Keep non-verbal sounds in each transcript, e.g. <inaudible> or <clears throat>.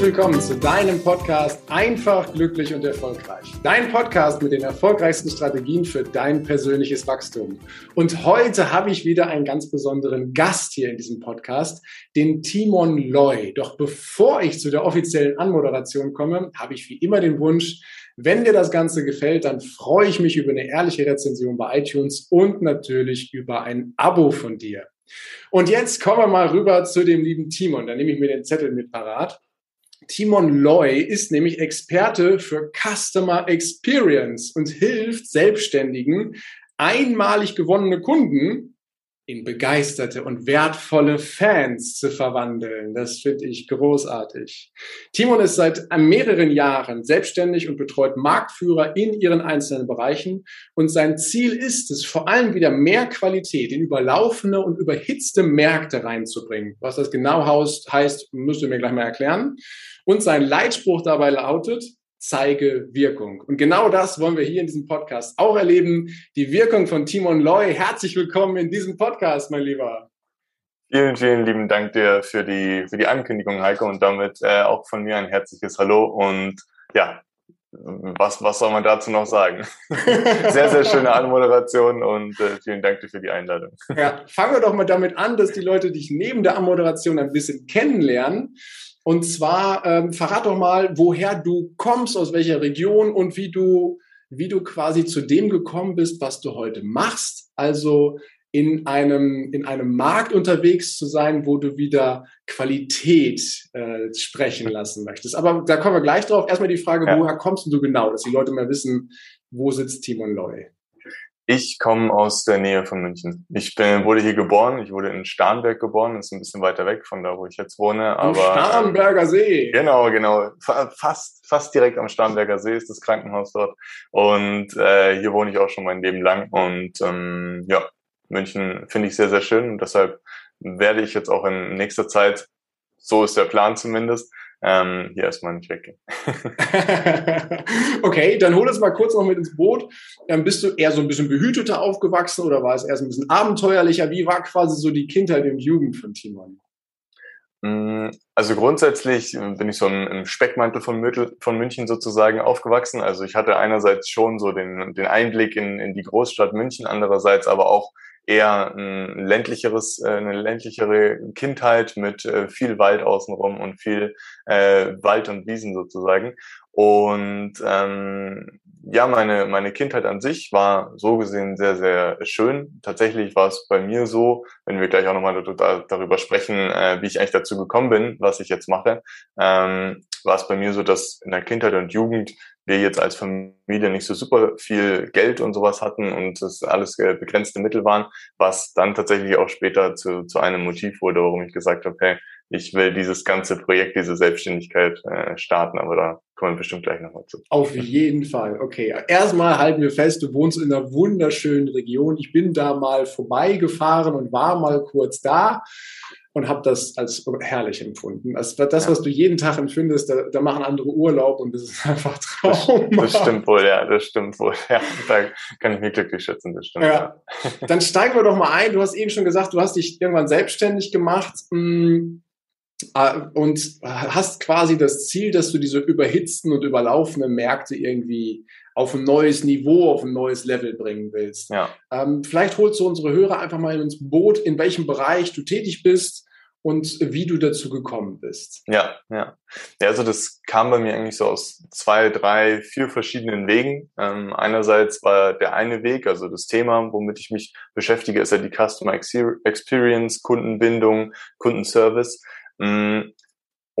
Herzlich willkommen zu deinem Podcast Einfach, glücklich und erfolgreich. Dein Podcast mit den erfolgreichsten Strategien für dein persönliches Wachstum. Und heute habe ich wieder einen ganz besonderen Gast hier in diesem Podcast, den Timon Loy. Doch bevor ich zu der offiziellen Anmoderation komme, habe ich wie immer den Wunsch, wenn dir das Ganze gefällt, dann freue ich mich über eine ehrliche Rezension bei iTunes und natürlich über ein Abo von dir. Und jetzt kommen wir mal rüber zu dem lieben Timon. Da nehme ich mir den Zettel mit parat. Timon Loy ist nämlich Experte für Customer Experience und hilft Selbstständigen, einmalig gewonnene Kunden in begeisterte und wertvolle Fans zu verwandeln. Das finde ich großartig. Timon ist seit mehreren Jahren selbstständig und betreut Marktführer in ihren einzelnen Bereichen. Und sein Ziel ist es, vor allem wieder mehr Qualität in überlaufene und überhitzte Märkte reinzubringen. Was das genau heißt, müsst ihr mir gleich mal erklären. Und sein Leitspruch dabei lautet, zeige Wirkung. Und genau das wollen wir hier in diesem Podcast auch erleben. Die Wirkung von Timon Loy. Herzlich willkommen in diesem Podcast, mein Lieber. Vielen, vielen lieben Dank dir für die, für die Ankündigung, Heiko, und damit äh, auch von mir ein herzliches Hallo. Und ja, was, was soll man dazu noch sagen? <laughs> sehr, sehr schöne Anmoderation und äh, vielen Dank dir für die Einladung. ja, fangen wir doch mal damit an, dass die Leute dich neben der Anmoderation ein bisschen kennenlernen. Und zwar ähm, verrat doch mal, woher du kommst, aus welcher Region und wie du, wie du quasi zu dem gekommen bist, was du heute machst. Also in einem, in einem Markt unterwegs zu sein, wo du wieder Qualität äh, sprechen <laughs> lassen möchtest. Aber da kommen wir gleich drauf. Erstmal die Frage, ja. woher kommst du genau, dass die Leute mal wissen, wo sitzt Timon Loy? Ich komme aus der Nähe von München. Ich bin, wurde hier geboren. Ich wurde in Starnberg geboren. Das ist ein bisschen weiter weg von da, wo ich jetzt wohne. Aber, Starnberger See. Genau, genau. Fast, fast direkt am Starnberger See ist das Krankenhaus dort. Und äh, hier wohne ich auch schon mein Leben lang. Und ähm, ja, München finde ich sehr, sehr schön. Und deshalb werde ich jetzt auch in nächster Zeit, so ist der Plan zumindest, ähm, hier erstmal nicht weggehen. <laughs> okay, dann hol uns mal kurz noch mit ins Boot. Ähm, bist du eher so ein bisschen behüteter aufgewachsen oder war es erst ein bisschen abenteuerlicher? Wie war quasi so die Kindheit und Jugend von Timon? Mm, also grundsätzlich bin ich so im Speckmantel von, München sozusagen aufgewachsen. Also ich hatte einerseits schon so den, den Einblick in, in die Großstadt München, andererseits aber auch eher ein ländlicheres, äh, eine ländlichere Kindheit mit äh, viel Wald außenrum und viel äh, Wald und Wiesen sozusagen. Und ähm, ja, meine, meine Kindheit an sich war so gesehen sehr, sehr schön. Tatsächlich war es bei mir so, wenn wir gleich auch nochmal darüber sprechen, äh, wie ich eigentlich dazu gekommen bin, was ich jetzt mache, ähm, war es bei mir so, dass in der Kindheit und Jugend wir jetzt als Familie nicht so super viel Geld und sowas hatten und das alles begrenzte Mittel waren, was dann tatsächlich auch später zu, zu einem Motiv wurde, warum ich gesagt habe, hey, ich will dieses ganze Projekt, diese Selbstständigkeit äh, starten, aber da kommen wir bestimmt gleich nochmal zu. Auf jeden Fall. Okay, erstmal halten wir fest, du wohnst in einer wunderschönen Region. Ich bin da mal vorbeigefahren und war mal kurz da und habe das als herrlich empfunden. Das, das ja. was du jeden Tag empfindest, da, da, machen andere Urlaub und das ist <laughs> einfach Traum. Das, das, stimmt wohl, ja, das stimmt wohl. Ja, da kann ich mich glücklich schätzen, das stimmt. Ja. Dann steigen wir doch mal ein. Du hast eben schon gesagt, du hast dich irgendwann selbstständig gemacht. Hm, äh, und hast quasi das Ziel, dass du diese überhitzten und überlaufenden Märkte irgendwie auf ein neues Niveau, auf ein neues Level bringen willst. Ja. Ähm, vielleicht holst du unsere Hörer einfach mal ins Boot, in welchem Bereich du tätig bist und wie du dazu gekommen bist. Ja, ja. Ja, also das kam bei mir eigentlich so aus zwei, drei, vier verschiedenen Wegen. Ähm, einerseits war der eine Weg, also das Thema, womit ich mich beschäftige, ist ja die Customer Experience, Kundenbindung, Kundenservice.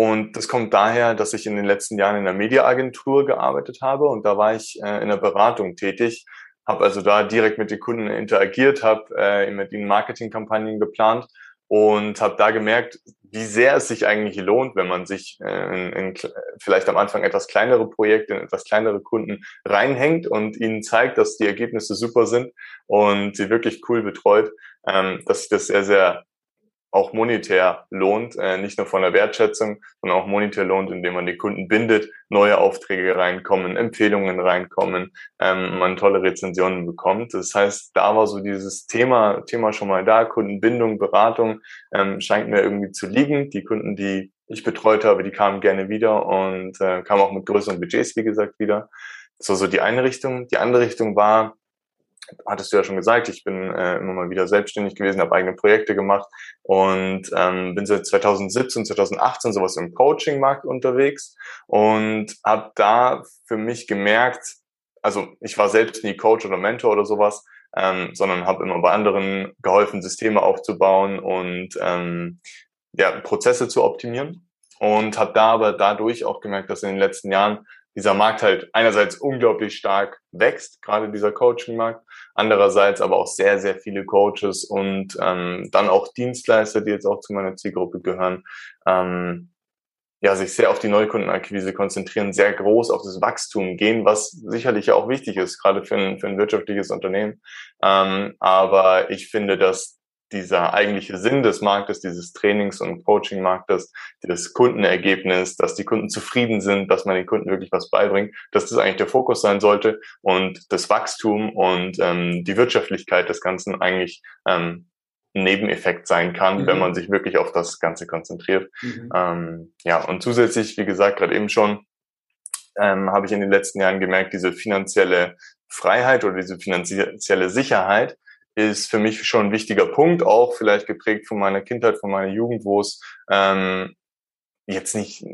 Und das kommt daher, dass ich in den letzten Jahren in einer Mediaagentur gearbeitet habe und da war ich äh, in der Beratung tätig, habe also da direkt mit den Kunden interagiert, habe äh, mit ihnen Marketingkampagnen geplant und habe da gemerkt, wie sehr es sich eigentlich lohnt, wenn man sich äh, in, in vielleicht am Anfang etwas kleinere Projekte, in etwas kleinere Kunden reinhängt und ihnen zeigt, dass die Ergebnisse super sind und sie wirklich cool betreut, ähm, dass ich das sehr, sehr auch monetär lohnt, äh, nicht nur von der Wertschätzung, sondern auch monetär lohnt, indem man die Kunden bindet, neue Aufträge reinkommen, Empfehlungen reinkommen, ähm, man tolle Rezensionen bekommt. Das heißt, da war so dieses Thema, Thema schon mal da, Kundenbindung, Beratung, ähm, scheint mir irgendwie zu liegen. Die Kunden, die ich betreut habe, die kamen gerne wieder und äh, kamen auch mit größeren Budgets, wie gesagt, wieder. So, so die eine Richtung. Die andere Richtung war, hattest du ja schon gesagt, ich bin äh, immer mal wieder selbstständig gewesen, habe eigene Projekte gemacht und ähm, bin seit 2017, 2018 sowas im Coaching-Markt unterwegs und habe da für mich gemerkt, also ich war selbst nie Coach oder Mentor oder sowas, ähm, sondern habe immer bei anderen geholfen, Systeme aufzubauen und ähm, ja, Prozesse zu optimieren und habe da aber dadurch auch gemerkt, dass in den letzten Jahren dieser Markt halt einerseits unglaublich stark wächst, gerade dieser Coaching-Markt, andererseits aber auch sehr, sehr viele Coaches und ähm, dann auch Dienstleister, die jetzt auch zu meiner Zielgruppe gehören, ähm, ja, sich sehr auf die Neukundenakquise konzentrieren, sehr groß auf das Wachstum gehen, was sicherlich ja auch wichtig ist, gerade für ein, für ein wirtschaftliches Unternehmen. Ähm, aber ich finde, dass dieser eigentliche Sinn des Marktes, dieses Trainings- und Coaching-Marktes, das Kundenergebnis, dass die Kunden zufrieden sind, dass man den Kunden wirklich was beibringt, dass das eigentlich der Fokus sein sollte und das Wachstum und ähm, die Wirtschaftlichkeit des Ganzen eigentlich ähm, ein Nebeneffekt sein kann, mhm. wenn man sich wirklich auf das Ganze konzentriert. Mhm. Ähm, ja, und zusätzlich, wie gesagt, gerade eben schon, ähm, habe ich in den letzten Jahren gemerkt, diese finanzielle Freiheit oder diese finanzielle Sicherheit, ist für mich schon ein wichtiger Punkt, auch vielleicht geprägt von meiner Kindheit, von meiner Jugend, wo es ähm, jetzt nicht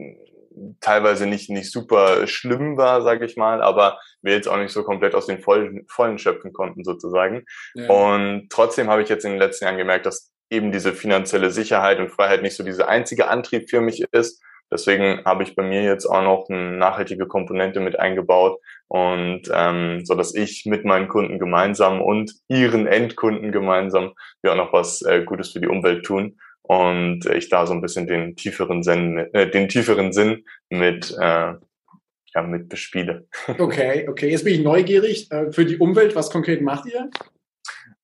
teilweise nicht nicht super schlimm war, sage ich mal, aber wir jetzt auch nicht so komplett aus den vollen, vollen schöpfen konnten sozusagen. Ja. Und trotzdem habe ich jetzt in den letzten Jahren gemerkt, dass eben diese finanzielle Sicherheit und Freiheit nicht so dieser einzige Antrieb für mich ist, Deswegen habe ich bei mir jetzt auch noch eine nachhaltige Komponente mit eingebaut und ähm, so dass ich mit meinen Kunden gemeinsam und ihren Endkunden gemeinsam ja auch noch was äh, Gutes für die Umwelt tun und ich da so ein bisschen den tieferen Sinn, äh, den tieferen Sinn mit äh, ja, mit bespiele. <laughs> Okay, okay. Jetzt bin ich neugierig. Äh, für die Umwelt, was konkret macht ihr?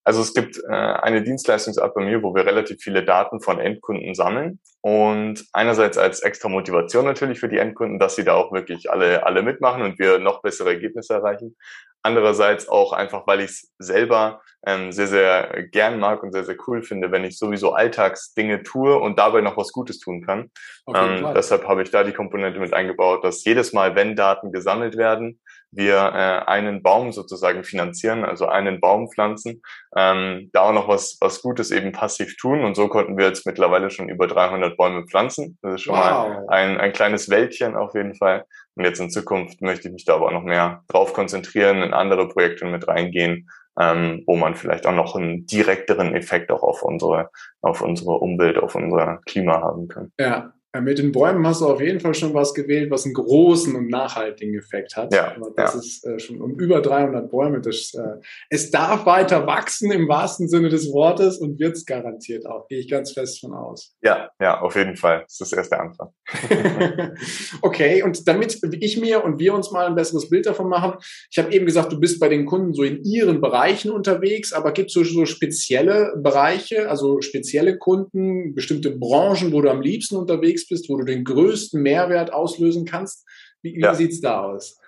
Also es gibt äh, eine Dienstleistungsart bei mir, wo wir relativ viele Daten von Endkunden sammeln und einerseits als extra Motivation natürlich für die Endkunden, dass sie da auch wirklich alle alle mitmachen und wir noch bessere Ergebnisse erreichen. Andererseits auch einfach, weil ich es selber ähm, sehr sehr gern mag und sehr sehr cool finde, wenn ich sowieso Alltagsdinge tue und dabei noch was Gutes tun kann. Ähm, deshalb habe ich da die Komponente mit eingebaut, dass jedes Mal, wenn Daten gesammelt werden, wir äh, einen Baum sozusagen finanzieren, also einen Baum pflanzen, ähm, da auch noch was, was Gutes eben passiv tun. Und so konnten wir jetzt mittlerweile schon über 300 Bäume pflanzen. Das ist schon wow. mal ein, ein kleines Wäldchen auf jeden Fall. Und jetzt in Zukunft möchte ich mich da aber auch noch mehr drauf konzentrieren, in andere Projekte mit reingehen, ähm, wo man vielleicht auch noch einen direkteren Effekt auch auf unsere, auf unsere Umwelt, auf unser Klima haben kann. Ja, mit den Bäumen hast du auf jeden Fall schon was gewählt, was einen großen und nachhaltigen Effekt hat. Ja, Aber das ja. ist äh, schon um über 300 Bäume. Das, äh, es darf weiter wachsen im wahrsten Sinne des Wortes und wird es garantiert auch. Gehe ich ganz fest von aus. Ja, ja, auf jeden Fall. Das ist erst der Anfang. <laughs> okay, und damit ich mir und wir uns mal ein besseres Bild davon machen, ich habe eben gesagt, du bist bei den Kunden so in ihren Bereichen unterwegs, aber gibt es so, so spezielle Bereiche, also spezielle Kunden, bestimmte Branchen, wo du am liebsten unterwegs unterwegs bist, wo du den größten Mehrwert auslösen kannst. Wie, wie ja. sieht's da aus?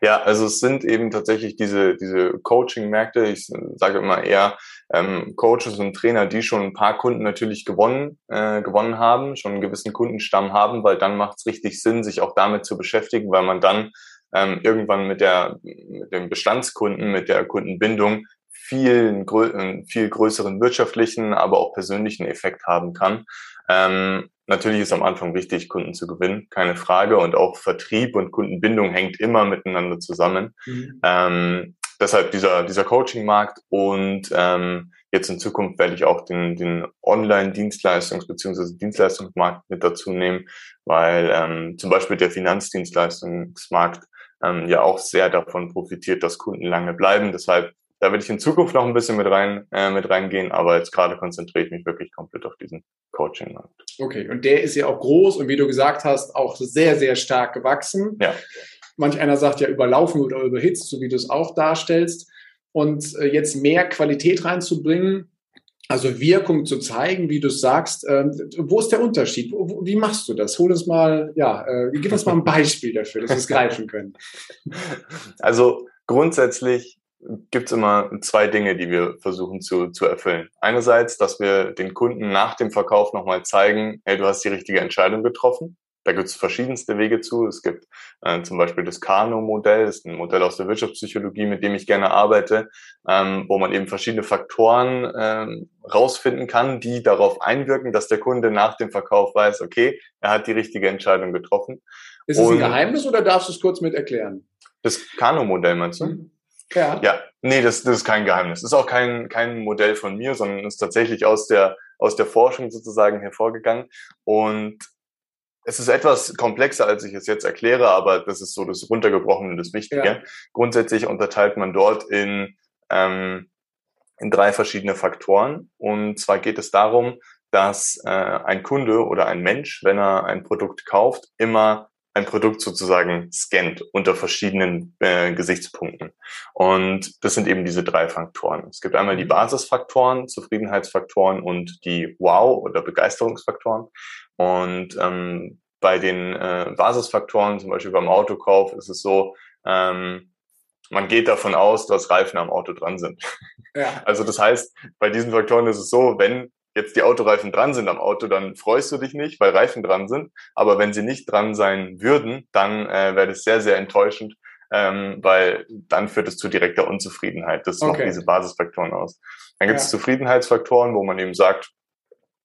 Ja, also es sind eben tatsächlich diese, diese Coaching-Märkte. Ich sage immer eher ähm, Coaches und Trainer, die schon ein paar Kunden natürlich gewonnen, äh, gewonnen haben, schon einen gewissen Kundenstamm haben, weil dann macht es richtig Sinn, sich auch damit zu beschäftigen, weil man dann ähm, irgendwann mit der mit dem Bestandskunden, mit der Kundenbindung viel, einen viel größeren wirtschaftlichen, aber auch persönlichen Effekt haben kann. Ähm, Natürlich ist am Anfang wichtig, Kunden zu gewinnen, keine Frage. Und auch Vertrieb und Kundenbindung hängt immer miteinander zusammen. Mhm. Ähm, deshalb dieser, dieser Coaching-Markt und ähm, jetzt in Zukunft werde ich auch den, den Online-Dienstleistungs- bzw. Dienstleistungsmarkt mit dazu nehmen, weil ähm, zum Beispiel der Finanzdienstleistungsmarkt ähm, ja auch sehr davon profitiert, dass Kunden lange bleiben. Deshalb da werde ich in Zukunft noch ein bisschen mit rein äh, mit reingehen, aber jetzt gerade konzentriere ich mich wirklich komplett auf diesen Coaching-Markt. Okay, und der ist ja auch groß und wie du gesagt hast, auch sehr, sehr stark gewachsen. Ja. Manch einer sagt ja überlaufen oder überhitzt, so wie du es auch darstellst. Und äh, jetzt mehr Qualität reinzubringen, also Wirkung zu zeigen, wie du sagst. Äh, wo ist der Unterschied? Wo, wie machst du das? Hol uns mal, ja, äh, gib uns mal ein Beispiel dafür, dass wir es greifen können. <laughs> Also grundsätzlich gibt es immer zwei Dinge, die wir versuchen zu, zu erfüllen. Einerseits, dass wir den Kunden nach dem Verkauf nochmal zeigen, hey, du hast die richtige Entscheidung getroffen. Da gibt es verschiedenste Wege zu. Es gibt äh, zum Beispiel das Kano-Modell, das ist ein Modell aus der Wirtschaftspsychologie, mit dem ich gerne arbeite, ähm, wo man eben verschiedene Faktoren ähm, rausfinden kann, die darauf einwirken, dass der Kunde nach dem Verkauf weiß, okay, er hat die richtige Entscheidung getroffen. Ist es ein Geheimnis oder darfst du es kurz mit erklären? Das Kano-Modell meinst du? Mhm. Ja. Ja, nee, das, das ist kein Geheimnis. Das ist auch kein, kein Modell von mir, sondern ist tatsächlich aus der, aus der Forschung sozusagen hervorgegangen. Und es ist etwas komplexer, als ich es jetzt erkläre, aber das ist so das Runtergebrochene und das Wichtige. Ja. Grundsätzlich unterteilt man dort in, ähm, in drei verschiedene Faktoren. Und zwar geht es darum, dass äh, ein Kunde oder ein Mensch, wenn er ein Produkt kauft, immer ein Produkt sozusagen scannt unter verschiedenen äh, Gesichtspunkten. Und das sind eben diese drei Faktoren. Es gibt einmal die. Basisfaktoren, Zufriedenheitsfaktoren und die Wow- oder Begeisterungsfaktoren. Und ähm, bei den äh, Basisfaktoren, zum Beispiel beim Autokauf, ist es so, ähm, man geht davon aus, dass Reifen am Auto dran sind. Ja. <laughs> Also das heißt, bei diesen Faktoren ist es so, wenn jetzt die Autoreifen dran sind am Auto, dann freust du dich nicht, weil Reifen dran sind. Aber wenn sie nicht dran sein würden, dann äh, wäre das sehr, sehr enttäuschend, ähm, weil dann führt es zu direkter Unzufriedenheit. Das okay. macht diese Basisfaktoren aus. Dann gibt es ja. Zufriedenheitsfaktoren, wo man eben sagt,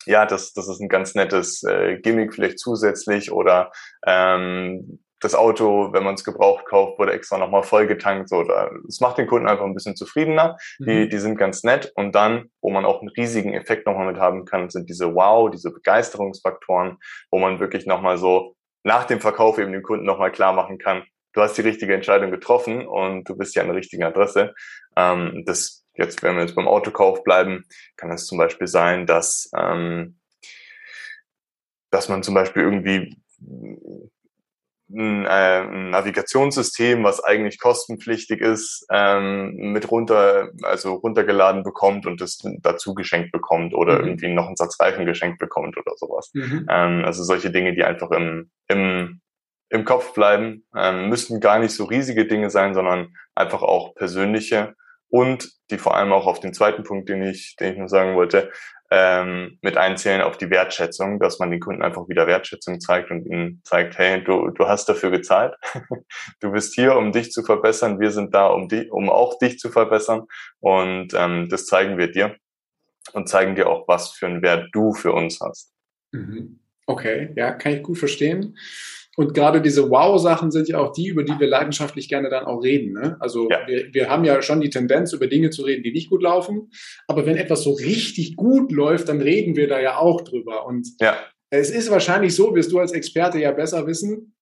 ja, das, das ist ein ganz nettes äh, Gimmick vielleicht zusätzlich oder ähm, das Auto, wenn man es gebraucht kauft, wurde extra nochmal voll getankt. So, es macht den Kunden einfach ein bisschen zufriedener. Mhm. Die, die sind ganz nett. Und dann, wo man auch einen riesigen Effekt nochmal mit haben kann, sind diese Wow, diese Begeisterungsfaktoren, wo man wirklich nochmal so nach dem Verkauf eben dem Kunden nochmal klar machen kann, du hast die richtige Entscheidung getroffen und du bist ja an der richtigen Adresse. Ähm, das jetzt, wenn wir jetzt beim Autokauf bleiben, kann es zum Beispiel sein, dass ähm, dass man zum Beispiel irgendwie ein, äh, ein Navigationssystem, was eigentlich kostenpflichtig ist, ähm, mit runter, also runtergeladen bekommt und das dazu geschenkt bekommt oder mhm. irgendwie noch einen Satz Reifen geschenkt bekommt oder sowas. Mhm. Ähm, also solche Dinge, die einfach im, im, im Kopf bleiben, ähm, müssten gar nicht so riesige Dinge sein, sondern einfach auch persönliche und die vor allem auch auf den zweiten Punkt, den ich, den ich nur sagen wollte, ähm, mit einzählen auf die Wertschätzung, dass man den Kunden einfach wieder Wertschätzung zeigt und ihnen zeigt, hey, du, du hast dafür gezahlt, <laughs> du bist hier, um dich zu verbessern, wir sind da, um, dich, um auch dich zu verbessern und ähm, das zeigen wir dir und zeigen dir auch, was für einen Wert du für uns hast. Mhm. Okay, ja, kann ich gut verstehen. Und gerade diese Wow-Sachen sind ja auch die, über die wir leidenschaftlich gerne dann auch reden. Ne? Also ja. wir, wir haben ja schon die Tendenz, über Dinge zu reden, die nicht gut laufen. Aber wenn etwas so richtig gut läuft, dann reden wir da ja auch drüber. Und ja. es ist wahrscheinlich so, wirst du als Experte ja besser wissen,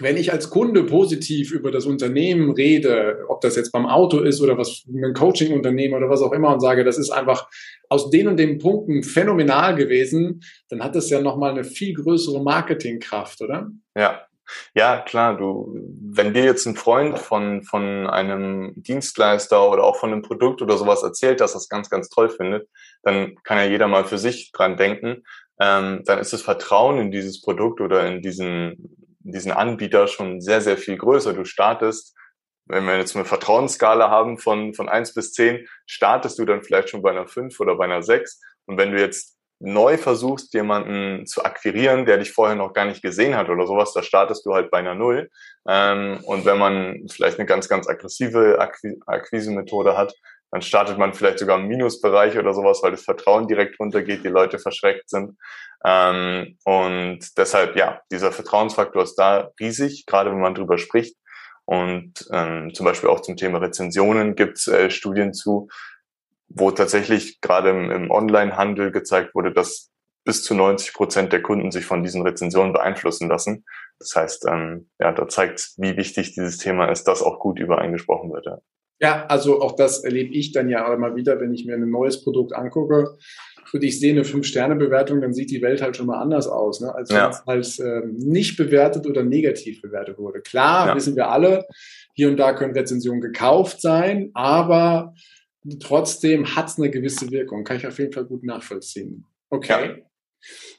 wenn ich als Kunde positiv über das Unternehmen rede, ob das jetzt beim Auto ist oder was ein Coaching-Unternehmen oder was auch immer und sage, das ist einfach aus den und den Punkten phänomenal gewesen, dann hat das ja nochmal eine viel größere Marketingkraft, oder? Ja. Ja, klar, du, wenn dir jetzt ein Freund von, von einem Dienstleister oder auch von einem Produkt oder sowas erzählt, dass es ganz, ganz toll findet, dann kann ja jeder mal für sich dran denken. Ähm, dann ist das Vertrauen in dieses Produkt oder in diesen diesen Anbieter schon sehr, sehr viel größer. Du startest, wenn wir jetzt eine Vertrauensskala haben von, von eins bis zehn, startest du dann vielleicht schon bei einer fünf oder bei einer sechs. Und wenn du jetzt neu versuchst, jemanden zu akquirieren, der dich vorher noch gar nicht gesehen hat oder sowas, da startest du halt bei einer Null. Ähm, und wenn man vielleicht eine ganz, ganz aggressive Akquise-Methode hat, dann startet man vielleicht sogar im Minusbereich oder sowas, weil das Vertrauen direkt runtergeht, die Leute verschreckt sind. Ähm, und deshalb, ja, dieser Vertrauensfaktor ist da riesig, gerade wenn man drüber spricht. Und ähm, zum Beispiel auch zum Thema Rezensionen gibt es äh, Studien zu, wo tatsächlich gerade im, im Online-Handel gezeigt wurde, dass bis zu 90 Prozent der Kunden sich von diesen Rezensionen beeinflussen lassen. Das heißt, ähm, ja, da zeigt, wie wichtig dieses Thema ist, dass auch gut übereingesprochen wird. Ja. Ja, also auch das erlebe ich dann ja immer wieder, wenn ich mir ein neues Produkt angucke und ich sehe eine Fünf-Sterne-Bewertung, dann sieht die Welt halt schon mal anders aus, ne? als ja. wenn es halt äh, nicht bewertet oder negativ bewertet wurde. Klar, ja. wissen wir alle, hier und da können Rezensionen gekauft sein, aber trotzdem hat es eine gewisse Wirkung. Kann ich auf jeden Fall gut nachvollziehen. Okay. Ja.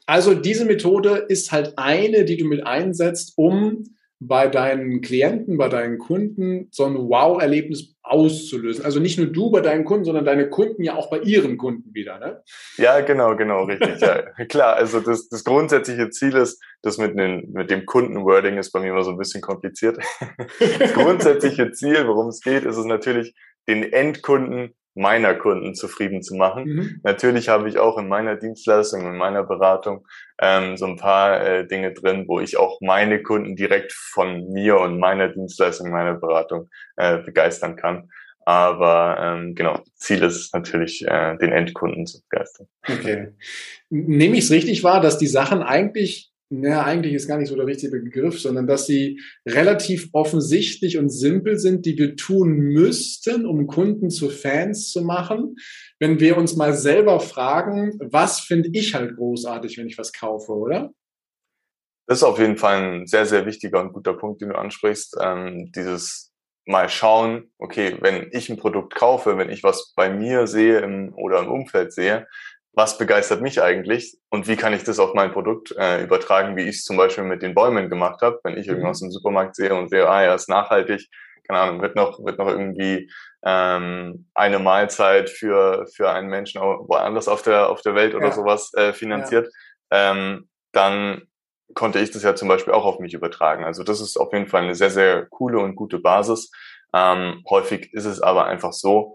Also diese Methode ist halt eine, die du mit einsetzt, um bei deinen Klienten, bei deinen Kunden so ein Wow-Erlebnis auszulösen. Also nicht nur du bei deinen Kunden, sondern deine Kunden ja auch bei ihren Kunden wieder, ne? Ja, genau, genau, richtig. ja. <laughs> Klar, also das, das grundsätzliche Ziel ist, das mit, den, mit dem Kundenwording ist bei mir immer so ein bisschen kompliziert. <laughs> Das grundsätzliche Ziel, worum es geht, ist es natürlich, den Endkunden meiner Kunden zufrieden zu machen. Mhm. Natürlich habe ich auch in meiner Dienstleistung, in meiner Beratung ähm, so ein paar äh, Dinge drin, wo ich auch meine Kunden direkt von mir und meiner Dienstleistung, meiner Beratung äh, begeistern kann. Aber ähm, genau, Ziel ist natürlich, äh, den Endkunden zu begeistern. Okay. Nehme ich es richtig wahr, dass die Sachen eigentlich ja, eigentlich ist gar nicht so der richtige Begriff, sondern dass sie relativ offensichtlich und simpel sind, die wir tun müssten, um Kunden zu Fans zu machen. Wenn wir uns mal selber fragen, was finde ich halt großartig, wenn ich was kaufe, oder? Das ist auf jeden Fall ein sehr, sehr wichtiger und guter Punkt, den du ansprichst. Ähm, dieses mal schauen, okay, wenn ich ein Produkt kaufe, wenn ich was bei mir sehe im, oder im Umfeld sehe, was begeistert mich eigentlich und wie kann ich das auf mein Produkt äh, übertragen, wie ich es zum Beispiel mit den Bäumen gemacht habe, wenn ich mhm. irgendwas im Supermarkt sehe und sehe, ah ja, ist nachhaltig, keine Ahnung, wird noch, wird noch irgendwie ähm, eine Mahlzeit für, für einen Menschen woanders auf der, auf der Welt oder ja. sowas äh, finanziert, ja. ähm, dann konnte ich das ja zum Beispiel auch auf mich übertragen. Also das ist auf jeden Fall eine sehr, sehr coole und gute Basis. Ähm, häufig ist es aber einfach so,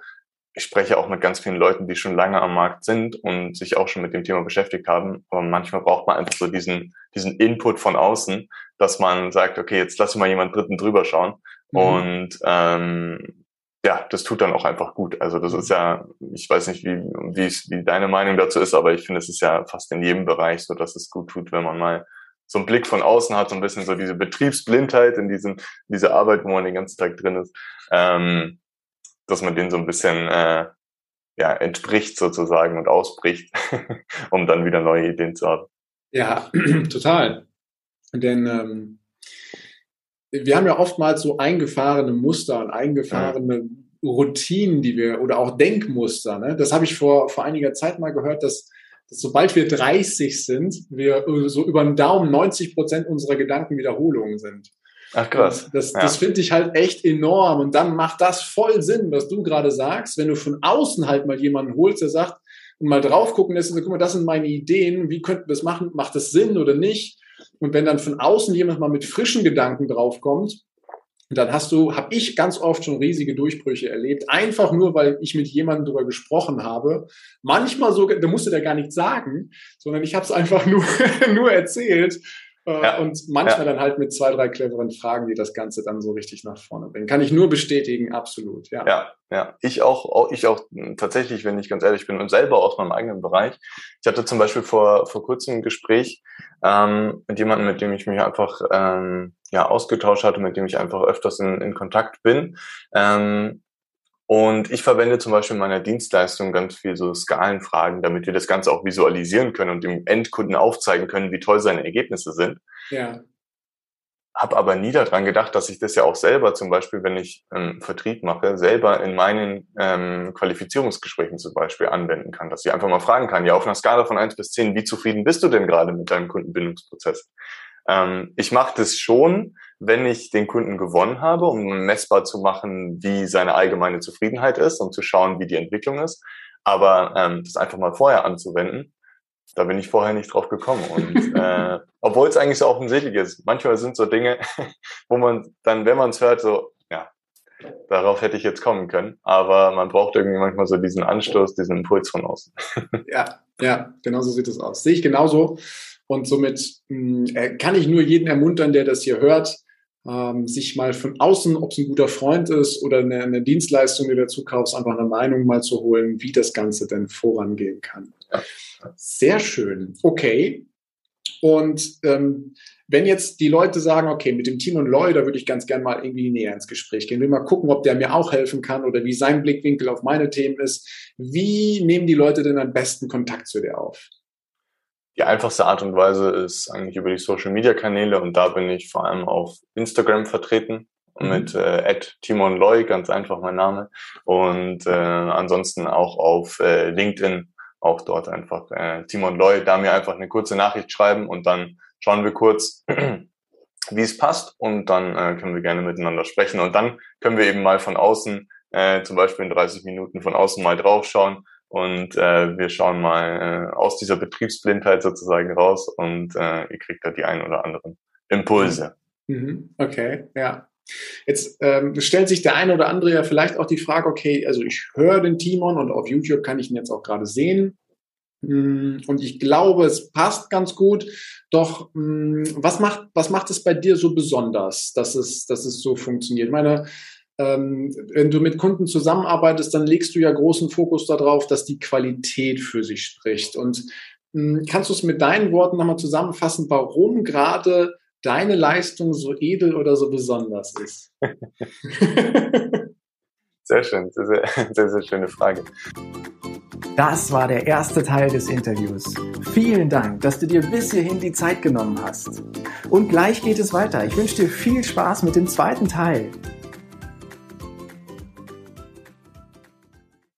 ich spreche auch mit ganz vielen Leuten, die schon lange am Markt sind und sich auch schon mit dem Thema beschäftigt haben. Aber manchmal braucht man einfach so diesen, diesen Input von außen, dass man sagt, okay, jetzt lass mal jemand Dritten drüber schauen. Mhm. Und ähm, ja, das tut dann auch einfach gut. Also das ist ja, ich weiß nicht, wie, wie, wie deine Meinung dazu ist, aber ich finde, es ist ja fast in jedem Bereich so, dass es gut tut, wenn man mal so einen Blick von außen hat, so ein bisschen so diese Betriebsblindheit in diesem, diese Arbeit, wo man den ganzen Tag drin ist. Ähm, dass man den so ein bisschen äh, ja, entspricht sozusagen und ausbricht, <laughs> um dann wieder neue Ideen zu haben. Ja, <clears throat> total. Denn ähm, wir haben ja oftmals so eingefahrene Muster und eingefahrene ja. Routinen, die wir, oder auch Denkmuster. Ne? Das habe ich vor, vor einiger Zeit mal gehört, dass, dass sobald wir 30 sind, wir so über den Daumen 90 Prozent unserer Gedanken Wiederholungen sind. Ach krass. Das, ja. das finde ich halt echt enorm. Und dann macht das voll Sinn, was du gerade sagst, wenn du von außen halt mal jemanden holst, der sagt, und mal drauf gucken lässt und sagt, guck mal, das sind meine Ideen, wie könnten wir das machen, macht das Sinn oder nicht? Und wenn dann von außen jemand mal mit frischen Gedanken draufkommt, dann hast du, habe ich ganz oft schon riesige Durchbrüche erlebt, einfach nur, weil ich mit jemandem darüber gesprochen habe. Manchmal sogar, da musste der gar nichts sagen, sondern ich habe es einfach <laughs> nur, nur erzählt äh, ja. Und manchmal ja. dann halt mit zwei, drei cleveren Fragen, die das Ganze dann so richtig nach vorne bringen. Kann ich nur bestätigen, absolut, ja. Ja, ja. Ich auch, auch, ich auch tatsächlich, wenn ich ganz ehrlich bin und selber aus meinem eigenen Bereich. Ich hatte zum Beispiel vor, vor kurzem ein Gespräch ähm, mit jemandem, mit dem ich mich einfach ähm, ja, ausgetauscht hatte, mit dem ich einfach öfters in, in Kontakt bin. Ähm, und ich verwende zum Beispiel in meiner Dienstleistung ganz viel so Skalenfragen, damit wir das Ganze auch visualisieren können und dem Endkunden aufzeigen können, wie toll seine Ergebnisse sind. Ja. Hab aber nie daran gedacht, dass ich das ja auch selber, zum Beispiel, wenn ich ähm, Vertrieb mache, selber in meinen ähm, Qualifizierungsgesprächen zum Beispiel anwenden kann. Dass ich einfach mal fragen kann, ja, auf einer Skala von eins bis zehn, wie zufrieden bist du denn gerade mit deinem Kundenbindungsprozess? Ähm, ich mache das schon, wenn ich den Kunden gewonnen habe, um messbar zu machen, wie seine allgemeine Zufriedenheit ist, um zu schauen, wie die Entwicklung ist. Aber ähm, das einfach mal vorher anzuwenden, da bin ich vorher nicht drauf gekommen. Und <laughs> äh, obwohl es eigentlich so offensichtlich ist, manchmal sind so Dinge, <laughs> wo man dann, wenn man es hört, so, ja, darauf hätte ich jetzt kommen können. Aber man braucht irgendwie manchmal so diesen Anstoß, diesen Impuls von außen. <laughs> ja, ja, genau so sieht es aus. Sehe ich genauso. Und somit hm, äh, kann ich nur jeden ermuntern, der das hier hört, ähm, sich mal von außen, ob es ein guter Freund ist oder eine, eine Dienstleistung, die du dazu kaufst, einfach eine Meinung mal zu holen, wie das Ganze denn vorangehen kann. Ja. Sehr schön. Okay. Und ähm, wenn jetzt die Leute sagen, okay, mit dem Team und Loy, da würde ich ganz gern mal irgendwie näher ins Gespräch gehen, will mal gucken, ob der mir auch helfen kann oder wie sein Blickwinkel auf meine Themen ist. Wie nehmen die Leute denn am besten Kontakt zu dir auf? Die einfachste Art und Weise ist eigentlich über die Social Media Kanäle und da bin ich vor allem auf Instagram vertreten mhm. mit äh, Timon Loy, ganz einfach mein Name. Und äh, ansonsten auch auf äh, LinkedIn, auch dort einfach äh, Timon Loy, da mir einfach eine kurze Nachricht schreiben und dann schauen wir kurz, wie es passt und dann äh, können wir gerne miteinander sprechen und dann können wir eben mal von außen, äh, zum Beispiel in 30 Minuten von außen mal draufschauen und äh, wir schauen mal äh, aus dieser Betriebsblindheit sozusagen raus und äh, ihr kriegt da die ein oder anderen Impulse. Mhm. Okay, ja. Jetzt ähm, stellt sich der eine oder andere ja vielleicht auch die Frage, okay, also ich höre den Timon und auf YouTube kann ich ihn jetzt auch gerade sehen. Hm, und ich glaube, es passt ganz gut. Doch hm, was macht, was macht es bei dir so besonders, dass es, dass es so funktioniert? Ich meine, ähm, wenn du mit Kunden zusammenarbeitest, dann legst du ja großen Fokus darauf, dass die Qualität für sich spricht. Und hm, kannst du es mit deinen Worten nochmal zusammenfassen, warum gerade deine Leistung so edel oder so besonders ist? <laughs> sehr schön, sehr, sehr, sehr, sehr schöne Frage. Das war der erste Teil des Interviews. Vielen Dank, dass du dir bis hierhin die Zeit genommen hast. Und gleich geht es weiter. Ich wünsche dir viel Spaß mit dem zweiten Teil.